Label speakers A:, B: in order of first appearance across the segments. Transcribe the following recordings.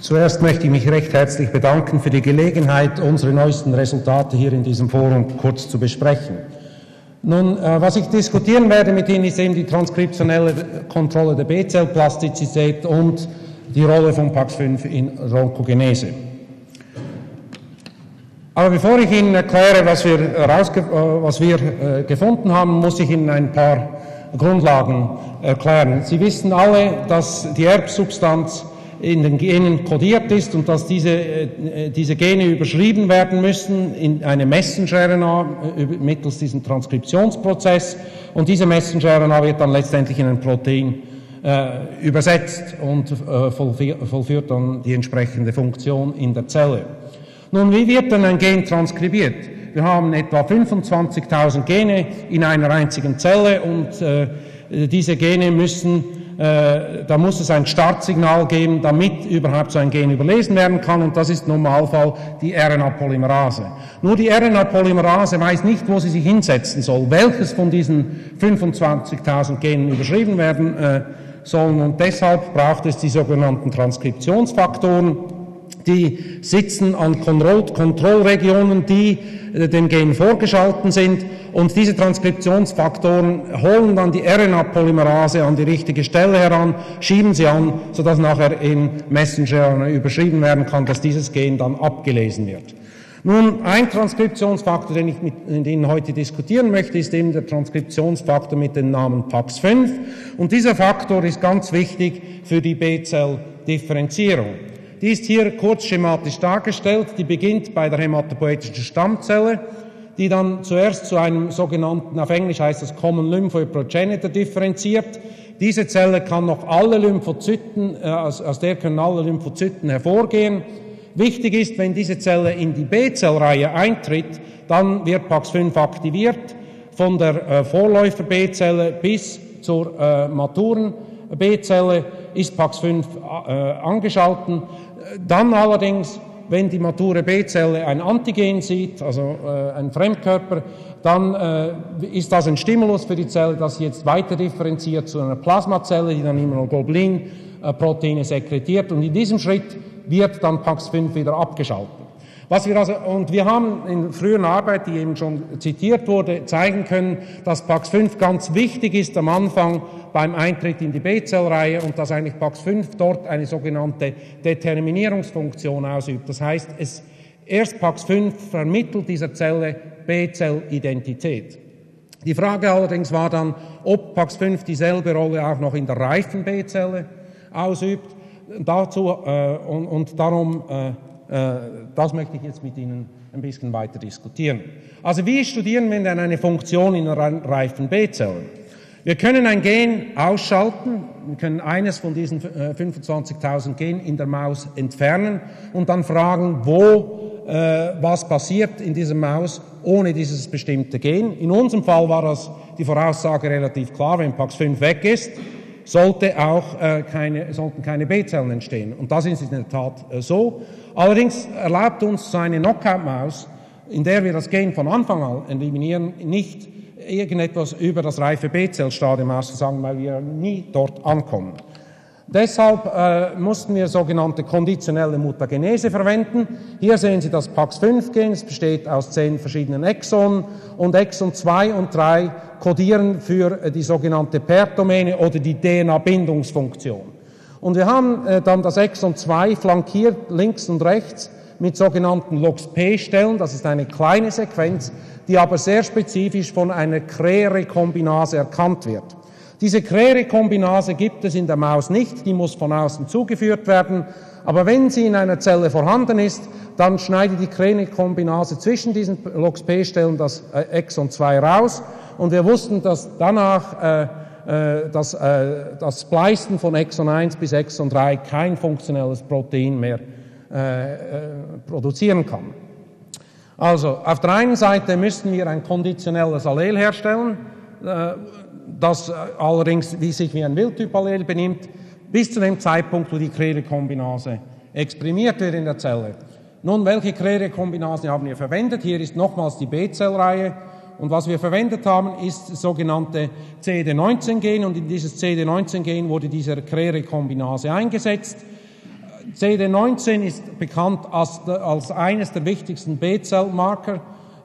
A: Zuerst möchte ich mich recht herzlich bedanken für die Gelegenheit, unsere neuesten Resultate hier in diesem Forum kurz zu besprechen. Nun, äh, was ich diskutieren werde mit Ihnen, ist eben die transkriptionelle Kontrolle der B-Zellplastizität und die Rolle von PAX5 in Ronkogenese. Aber bevor ich Ihnen erkläre, was wir, äh, was wir äh, gefunden haben, muss ich Ihnen ein paar Grundlagen erklären. Sie wissen alle, dass die Erbsubstanz in den Genen kodiert ist und dass diese, äh, diese Gene überschrieben werden müssen in eine Messenger-RNA äh, mittels diesem Transkriptionsprozess und diese Messenger-RNA wird dann letztendlich in ein Protein äh, übersetzt und äh, vollführt dann die entsprechende Funktion in der Zelle. Nun, wie wird denn ein Gen transkribiert? Wir haben etwa 25.000 Gene in einer einzigen Zelle und äh, diese Gene müssen äh, da muss es ein Startsignal geben, damit überhaupt so ein Gen überlesen werden kann. Und das ist im Normalfall die RNA-Polymerase. Nur die RNA-Polymerase weiß nicht, wo sie sich hinsetzen soll, welches von diesen 25.000 Genen überschrieben werden äh, sollen. Und deshalb braucht es die sogenannten Transkriptionsfaktoren, die sitzen an Kontrollregionen, die äh, dem Gen vorgeschalten sind und diese Transkriptionsfaktoren holen dann die RNA-Polymerase an die richtige Stelle heran, schieben sie an, sodass nachher in Messenger überschrieben werden kann, dass dieses Gen dann abgelesen wird. Nun, ein Transkriptionsfaktor, den ich mit Ihnen heute diskutieren möchte, ist eben der Transkriptionsfaktor mit dem Namen PAX5. Und dieser Faktor ist ganz wichtig für die B-Zell-Differenzierung. Die ist hier kurz schematisch dargestellt. Die beginnt bei der hämatopoetischen Stammzelle, die dann zuerst zu einem sogenannten, auf Englisch heißt das Common Lymphoid Progenitor differenziert. Diese Zelle kann noch alle Lymphozyten, äh, aus, aus der können alle Lymphozyten hervorgehen. Wichtig ist, wenn diese Zelle in die B-Zellreihe eintritt, dann wird PAX5 aktiviert von der äh, Vorläufer B-Zelle bis zur äh, maturen B-Zelle ist PAX5 äh, angeschalten. Dann allerdings, wenn die mature B-Zelle ein Antigen sieht, also äh, ein Fremdkörper, dann äh, ist das ein Stimulus für die Zelle, dass sie jetzt weiter differenziert zu einer Plasmazelle, die dann Immunoglobulin-Proteine sekretiert. Und in diesem Schritt wird dann PAX5 wieder abgeschaltet. Was wir also, und wir haben in früheren Arbeit, die eben schon zitiert wurde, zeigen können, dass PAX5 ganz wichtig ist am Anfang beim Eintritt in die B-Zellreihe und dass eigentlich PAX5 dort eine sogenannte Determinierungsfunktion ausübt. Das heißt, es, erst PAX5 vermittelt dieser Zelle B-Zell-Identität. Die Frage allerdings war dann, ob PAX5 dieselbe Rolle auch noch in der reifen B-Zelle ausübt. Dazu äh, und, und, darum äh, das möchte ich jetzt mit Ihnen ein bisschen weiter diskutieren. Also wie studieren wir denn eine Funktion in reifen B-Zellen? Wir können ein Gen ausschalten, wir können eines von diesen 25.000 äh, Genen in der Maus entfernen und dann fragen, wo äh, was passiert in dieser Maus ohne dieses bestimmte Gen. In unserem Fall war das die Voraussage relativ klar, wenn PAX5 weg ist, sollte auch äh, keine, sollten keine B-Zellen entstehen. Und das ist in der Tat äh, so. Allerdings erlaubt uns so eine Knockout-Maus, in der wir das Gen von Anfang an eliminieren, nicht irgendetwas über das reife B-Zellstadium auszusagen, weil wir nie dort ankommen. Deshalb äh, mussten wir sogenannte konditionelle Mutagenese verwenden. Hier sehen Sie das PAX5-Gen, es besteht aus zehn verschiedenen Exonen und Exon 2 und 3 kodieren für äh, die sogenannte PERT-Domäne oder die DNA-Bindungsfunktion. Und wir haben äh, dann das Exon 2 flankiert links und rechts mit sogenannten LOXP-Stellen, das ist eine kleine Sequenz, die aber sehr spezifisch von einer Krähe-Rekombinase erkannt wird. Diese Krähe-Rekombinase gibt es in der Maus nicht, die muss von außen zugeführt werden. Aber wenn sie in einer Zelle vorhanden ist, dann schneidet die Krähe-Rekombinase zwischen diesen LOXP-Stellen das äh, Exon 2 raus. Und wir wussten, dass danach äh, äh, dass äh, das Splicen von Exon 1 bis Exon 3 kein funktionelles Protein mehr äh, äh, produzieren kann. Also auf der einen Seite müssten wir ein konditionelles Allel herstellen, äh, das allerdings wie sich wie ein Wildtyp-Allel benimmt, bis zu dem Zeitpunkt, wo die Krähe-Kombinase exprimiert wird in der Zelle. Nun, welche Krähe-Kombinase haben wir verwendet? Hier ist nochmals die B-Zellreihe. Und was wir verwendet haben, ist das sogenannte CD19-Gen. Und in dieses CD19-Gen wurde diese Krähe-Kombinase eingesetzt. CD19 ist bekannt als, als eines der wichtigsten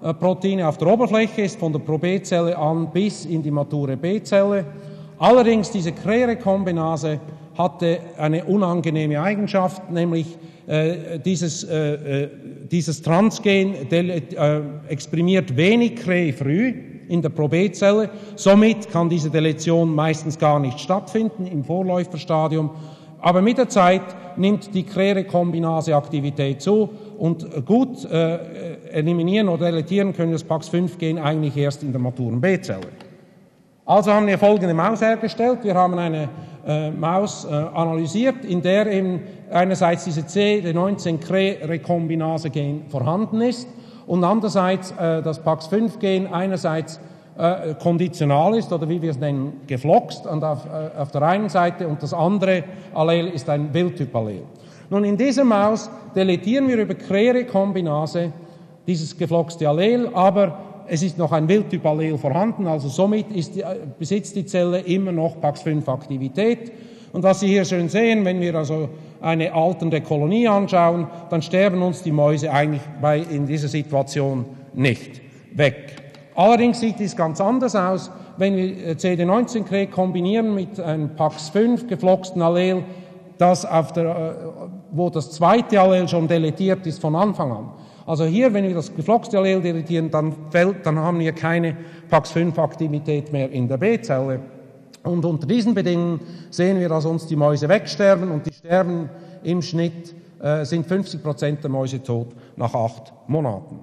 A: B-Zell-Marker-Proteine auf der Oberfläche, ist von der Pro-B-Zelle an bis in die mature B-Zelle. Allerdings diese Krere-Kombinase hatte eine unangenehme Eigenschaft, nämlich äh, dieses, äh, äh dieses Transgen äh, exprimiert wenig Kre früh in der Pro-B-Zelle. Somit kann diese Deletion meistens gar nicht stattfinden im Vorläuferstadium. Aber mit der Zeit nimmt die Krere-Kombinase-Aktivität zu und gut äh, eliminieren oder deletieren können das PAX5-Gen eigentlich erst in der maturen B-Zelle. Also haben wir folgende Maus hergestellt. Wir haben eine äh, Maus äh, analysiert, in der eben einerseits diese CD19-Rekombinase-Gen vorhanden ist und andererseits äh, das PAX5-Gen einerseits äh, konditional ist oder wie wir es nennen, gefloxt und auf, äh, auf der einen Seite und das andere Allel ist ein Wildtyp-Allel. Nun, in dieser Maus deletieren wir über Krere-Kombinase dieses gefloxte Allel, aber es ist noch ein Wildtyp-Allel vorhanden, also somit die, äh, besitzt die Zelle immer noch PAX5-Aktivität. Und was Sie hier schön sehen, wenn wir also eine alternde Kolonie anschauen, dann sterben uns die Mäuse eigentlich bei, in dieser Situation nicht weg. Allerdings sieht es ganz anders aus, wenn wir äh, CD19-Kret kombinieren mit einem PAX5 gefloxten Allel, das auf der, äh, wo das zweite Allel schon deletiert ist von Anfang an. Also hier, wenn wir das gefloxte Allel deletieren, dann, fällt, dann haben wir keine PAX5-Aktivität mehr in der B-Zelle. Und unter diesen Bedingungen sehen wir, dass uns die Mäuse wegsterben und die sterben im Schnitt, äh, sind 50 Prozent der Mäuse tot nach acht Monaten.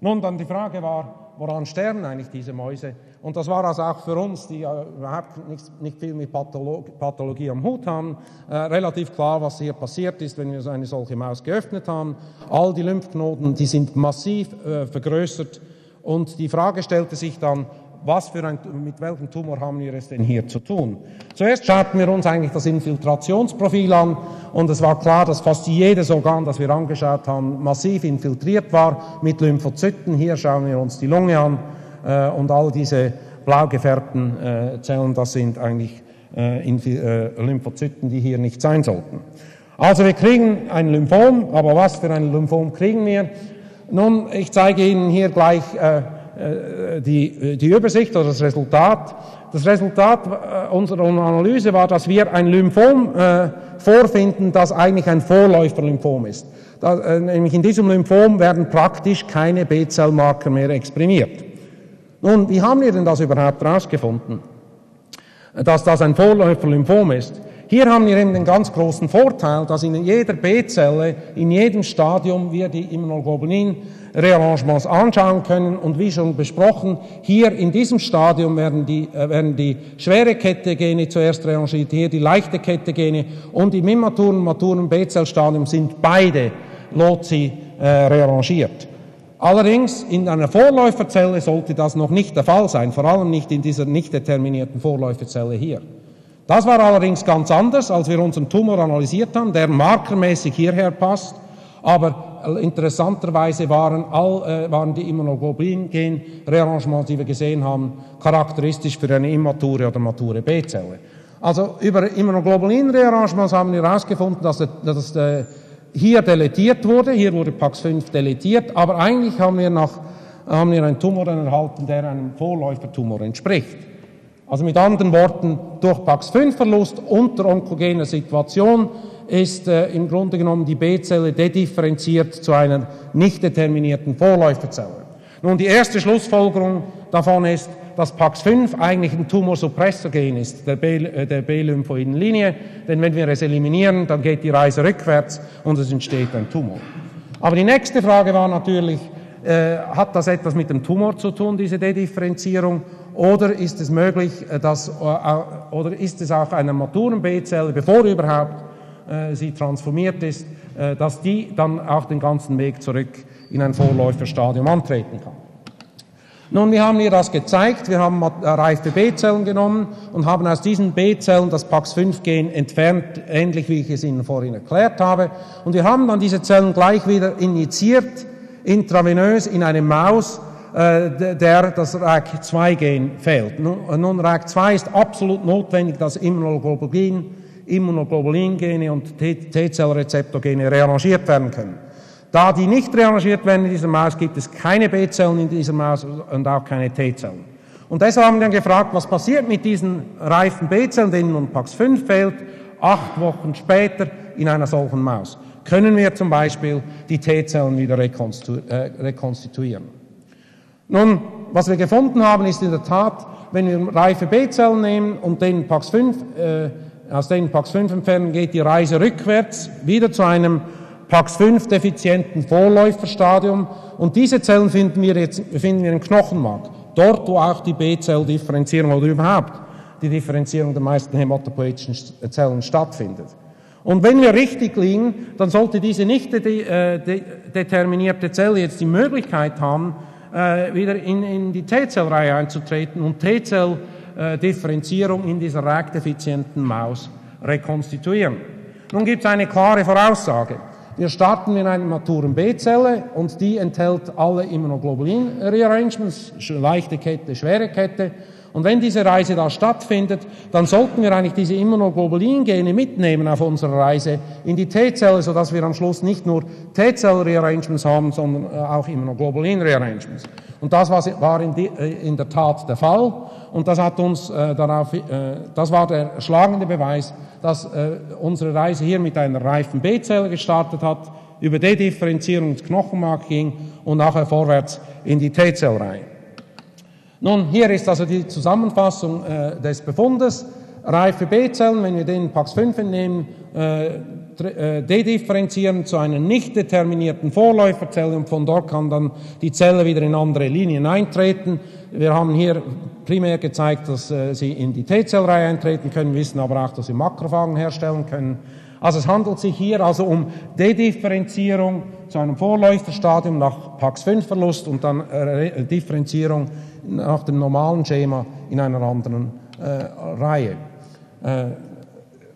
A: Nun, dann die Frage war, woran sterben eigentlich diese Mäuse? Und das war also auch für uns, die äh, überhaupt nicht, nicht, viel mit Patholog Pathologie am Hut haben, äh, relativ klar, was hier passiert ist, wenn wir so eine solche Maus geöffnet haben. All die Lymphknoten, die sind massiv äh, vergrößert und die Frage stellte sich dann, was für ein, mit welchem Tumor haben wir es denn hier zu tun? Zuerst schauten wir uns eigentlich das Infiltrationsprofil an und es war klar, dass fast jedes Organ, das wir angeschaut haben, massiv infiltriert war mit Lymphozyten. Hier schauen wir uns die Lunge an äh, und all diese blau gefärbten äh, Zellen, das sind eigentlich äh, äh, Lymphozyten, die hier nicht sein sollten. Also wir kriegen ein Lymphom, aber was für ein Lymphom kriegen wir? Nun, ich zeige Ihnen hier gleich äh, die, die Übersicht oder das Resultat. Das Resultat äh, unserer Analyse war, dass wir ein Lymphom äh, vorfinden, das eigentlich ein Vorläuferlymphom ist. Äh, nämlich in diesem Lymphom werden praktisch keine B-Zellmarker mehr exprimiert. Nun, wie haben wir denn das überhaupt herausgefunden, dass das ein Vorläuferlymphom ist? Hier haben wir eben den ganz großen Vorteil, dass in jeder B-Zelle, in jedem Stadium wir die Immunoglobulin-Rearrangements anschauen können. Und wie schon besprochen, hier in diesem Stadium werden die, äh, werden die schwere Kette-Gene zuerst rearrangiert, hier die leichte Kette-Gene und im immaturen, maturen B-Zellstadium sind beide Lozi äh, rearrangiert. Allerdings in einer Vorläuferzelle sollte das noch nicht der Fall sein, vor allem nicht in dieser nicht determinierten Vorläuferzelle hier. Das war allerdings ganz anders, als wir unseren Tumor analysiert haben, der markermäßig hierher passt. Aber interessanterweise waren, all, äh, waren die Immunoglobulin-Gen-Rearrangements, die wir gesehen haben, charakteristisch für eine immature oder mature B-Zelle. Also über Immunoglobulin-Rearrangements haben wir herausgefunden, dass, dass äh, hier deletiert wurde, hier wurde PAX5 deletiert, aber eigentlich haben wir, nach, haben wir einen Tumor erhalten, der einem Vorläufertumor entspricht. Also mit anderen Worten, durch PAX5-Verlust unter onkogener Situation ist äh, im Grunde genommen die B-Zelle dedifferenziert zu einer nicht determinierten Vorläuferzelle. Nun, die erste Schlussfolgerung davon ist, dass PAX5 eigentlich ein Tumorsuppressorgen ist, der äh, denn wenn wir es eliminieren, dann geht die Reise rückwärts und es entsteht ein Tumor. Aber die nächste Frage war natürlich, äh, hat das etwas mit dem Tumor zu tun, diese Dedifferenzierung? Oder ist es möglich, äh, dass, äh, oder ist es auch einer maturen B-Zelle, bevor überhaupt äh, sie transformiert ist, dass die dann auch den ganzen Weg zurück in ein Vorläuferstadium antreten kann? Nun, wir haben hier das gezeigt. Wir haben reife B-Zellen genommen und haben aus diesen B-Zellen das PAX5-Gen entfernt, ähnlich wie ich es Ihnen vorhin erklärt habe. Und wir haben dann diese Zellen gleich wieder injiziert, intravenös in eine Maus, äh, der das RAC2-Gen fehlt. Nun, RAC2 ist absolut notwendig, dass Immunoglobulin Immunoglobulingene und T-Zellrezeptogene rearrangiert werden können. Da die nicht rearrangiert werden in dieser Maus, gibt es keine B-Zellen in dieser Maus und auch keine T-Zellen. Und deshalb haben wir dann gefragt, was passiert mit diesen reifen B-Zellen, denen nun PAX5 fehlt, acht Wochen später in einer solchen Maus. Können wir zum Beispiel die T-Zellen wieder rekonstitu äh, rekonstituieren? Nun, was wir gefunden haben, ist in der Tat, wenn wir reife B-Zellen nehmen und den PAX5, äh, aus denen PAX5 entfernen, geht die Reise rückwärts wieder zu einem PAX5-defizienten Vorläuferstadium. Und diese Zellen finden wir jetzt finden wir im Knochenmark, dort, wo auch die B-Zell-Differenzierung oder überhaupt die Differenzierung der meisten hämatopoetischen Zellen stattfindet. Und wenn wir richtig liegen, dann sollte diese nicht de äh, de determinierte Zelle jetzt die Möglichkeit haben, äh, wieder in, in die T-Zellreihe einzutreten und T-Zell-Differenzierung in dieser reakdefizienten Maus rekonstituieren. Nun gibt es eine klare Voraussage. Wir starten mit einer maturen B-Zelle und die enthält alle Immunoglobulin-Rearrangements, leichte Kette, schwere Kette. Und wenn diese Reise da stattfindet, dann sollten wir eigentlich diese Immunoglobulin-Gene mitnehmen auf unserer Reise in die T-Zelle, sodass wir am Schluss nicht nur T-Zell-Rearrangements haben, sondern äh, auch Immunoglobulin-Rearrangements. Und das war äh, in, der Tat der Fall. Und das hat uns äh, darauf, das war der schlagende Beweis, dass unsere Reise hier mit einer reifen B-Zelle gestartet hat, über Dedifferenzierung ins Knochenmark ging und nachher vorwärts in die T-Zellreihe. Nun, hier ist also die Zusammenfassung äh, des Befundes. Reife B-Zellen, wenn wir den PAX5 entnehmen, äh, äh, dedifferenzieren zu einer nicht determinierten Vorläuferzelle und von dort kann dann die Zelle wieder in andere Linien eintreten. Wir haben hier primär gezeigt, dass äh, sie in die T-Zellreihe eintreten können, wissen aber auch, dass sie Makrophagen herstellen können. Also es handelt sich hier also um Dedifferenzierung zu einem Vorläuferstadium nach PAX5-Verlust und dann äh, Differenzierung nach dem normalen Schema in einer anderen äh, Reihe. Äh,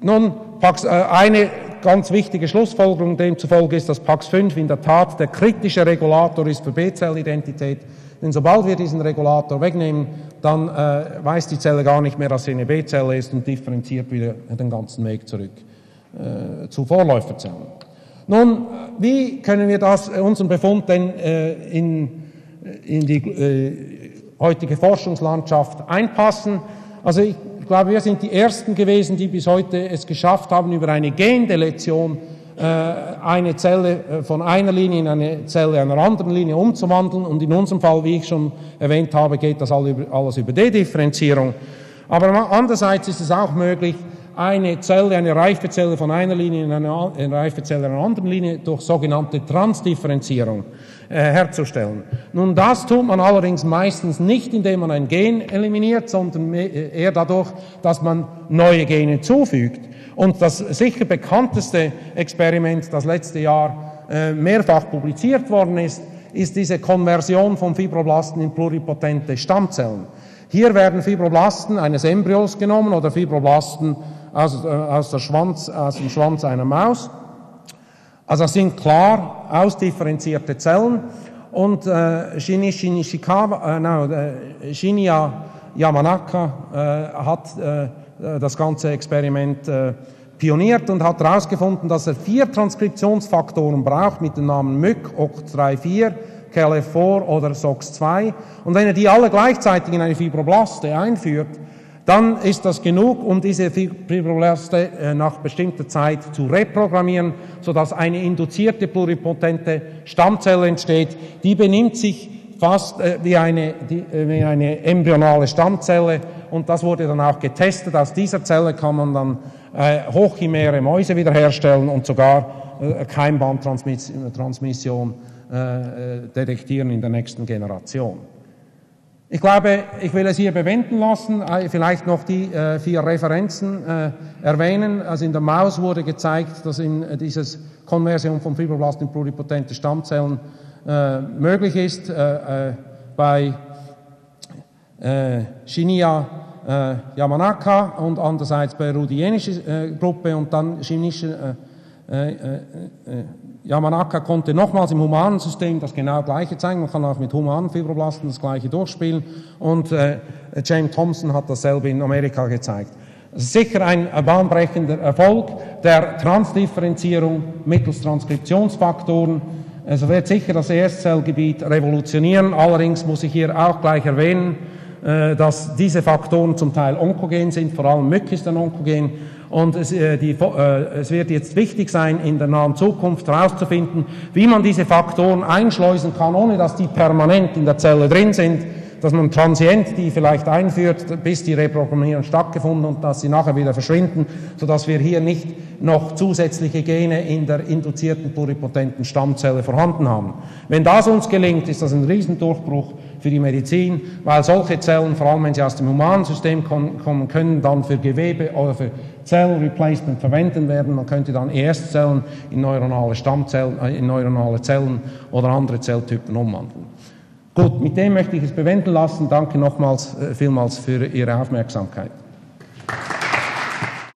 A: nun, Pax, äh, eine ganz wichtige Schlussfolgerung demzufolge ist, dass PAX5 in der Tat der kritische Regulator ist für B-Zellidentität. Denn sobald wir diesen Regulator wegnehmen, dann äh, weiß die Zelle gar nicht mehr, dass sie eine B-Zelle ist und differenziert wieder den ganzen Weg zurück äh, zu Vorläuferzellen. Nun, wie können wir das, äh, unseren Befund denn äh, in, in die äh, heutige Forschungslandschaft einpassen. Also ich glaube, wir sind die Ersten gewesen, die bis heute es geschafft haben, über eine Gendeletion äh, eine Zelle äh, von einer Linie in eine Zelle einer anderen Linie umzuwandeln. Und in unserem Fall, wie ich schon erwähnt habe, geht das alles über D-Differenzierung. Aber andererseits ist es auch möglich, eine Zelle, eine Reifezelle von einer Linie in eine, eine Reifezelle einer anderen Linie durch sogenannte Transdifferenzierung äh, herzustellen. Nun, das tut man allerdings meistens nicht, indem man ein Gen eliminiert, sondern äh, eher dadurch, dass man neue Gene zufügt. Und das sicher bekannteste Experiment, das letzte Jahr äh, mehrfach publiziert worden ist, ist diese Konversion von Fibroblasten in pluripotente Stammzellen. Hier werden Fibroblasten eines Embryos genommen oder Fibroblasten aus, äh, aus, Schwanz, aus dem Schwanz einer Maus also das sind klar ausdifferenzierte Zellen und äh, Shinichi Nishikawa, äh, no, äh, Shinya Yamanaka äh, hat äh, das ganze Experiment äh, pioniert und hat herausgefunden, dass er vier Transkriptionsfaktoren braucht mit dem Namen MYC, OCT34, KLF4 oder SOX2. Und wenn er die alle gleichzeitig in eine Fibroblaste einführt, dann ist das genug, um diese Fibroblaste äh, nach bestimmter Zeit zu reprogrammieren, sodass eine induzierte pluripotente Stammzelle entsteht. Die benimmt sich fast äh, wie eine, äh, wie eine embryonale Stammzelle und das wurde dann auch getestet. Aus dieser Zelle kann man dann äh, hochchimäre Mäuse wiederherstellen und sogar äh, Keimbandtransmission äh, detektieren in der nächsten Generation. Ich glaube, ich will es hier bewenden lassen, äh, vielleicht noch die äh, vier Referenzen äh, erwähnen. Also in der Maus wurde gezeigt, dass in äh, dieses Konversion von Fibroblasten in pluripotente Stammzellen äh, möglich ist. Äh, bei Shinya Yamanaka und andererseits bei Rudienische Gruppe und dann chinesische Yamanaka konnte nochmals im humanen System das genau gleiche zeigen. Man kann auch mit humanen Fibroblasten das gleiche durchspielen. Und äh, James Thompson hat dasselbe in Amerika gezeigt. Sicher ein bahnbrechender Erfolg der Transdifferenzierung mittels Transkriptionsfaktoren. Es wird sicher das Erstzellgebiet revolutionieren. Allerdings muss ich hier auch gleich erwähnen, äh, dass diese Faktoren zum Teil onkogen sind, vor allem Mück ist ein onkogen. Und es, äh, die, äh, es, wird jetzt wichtig sein, in der nahen Zukunft herauszufinden, wie man diese Faktoren einschleusen kann, ohne dass die permanent in der Zelle drin sind, dass man transient die vielleicht einführt, bis die Reprogrammierung stattgefunden und dass sie nachher wieder verschwinden, sodass wir hier nicht noch zusätzliche Gene in der induzierten pluripotenten Stammzelle vorhanden haben. Wenn das uns gelingt, ist das ein Riesendurchbruch für die Medizin, weil solche Zellen, vor allem wenn sie aus dem humanen System kommen, können dann für Gewebe oder für Zellreplacement verwenden werden. Man könnte dann ES-Zellen in neuronale Stammzellen, äh, in neuronale Zellen oder andere Zelltypen umwandeln. Gut, mit dem möchte ich es bewenden lassen. Danke nochmals äh, vielmals für Ihre Aufmerksamkeit.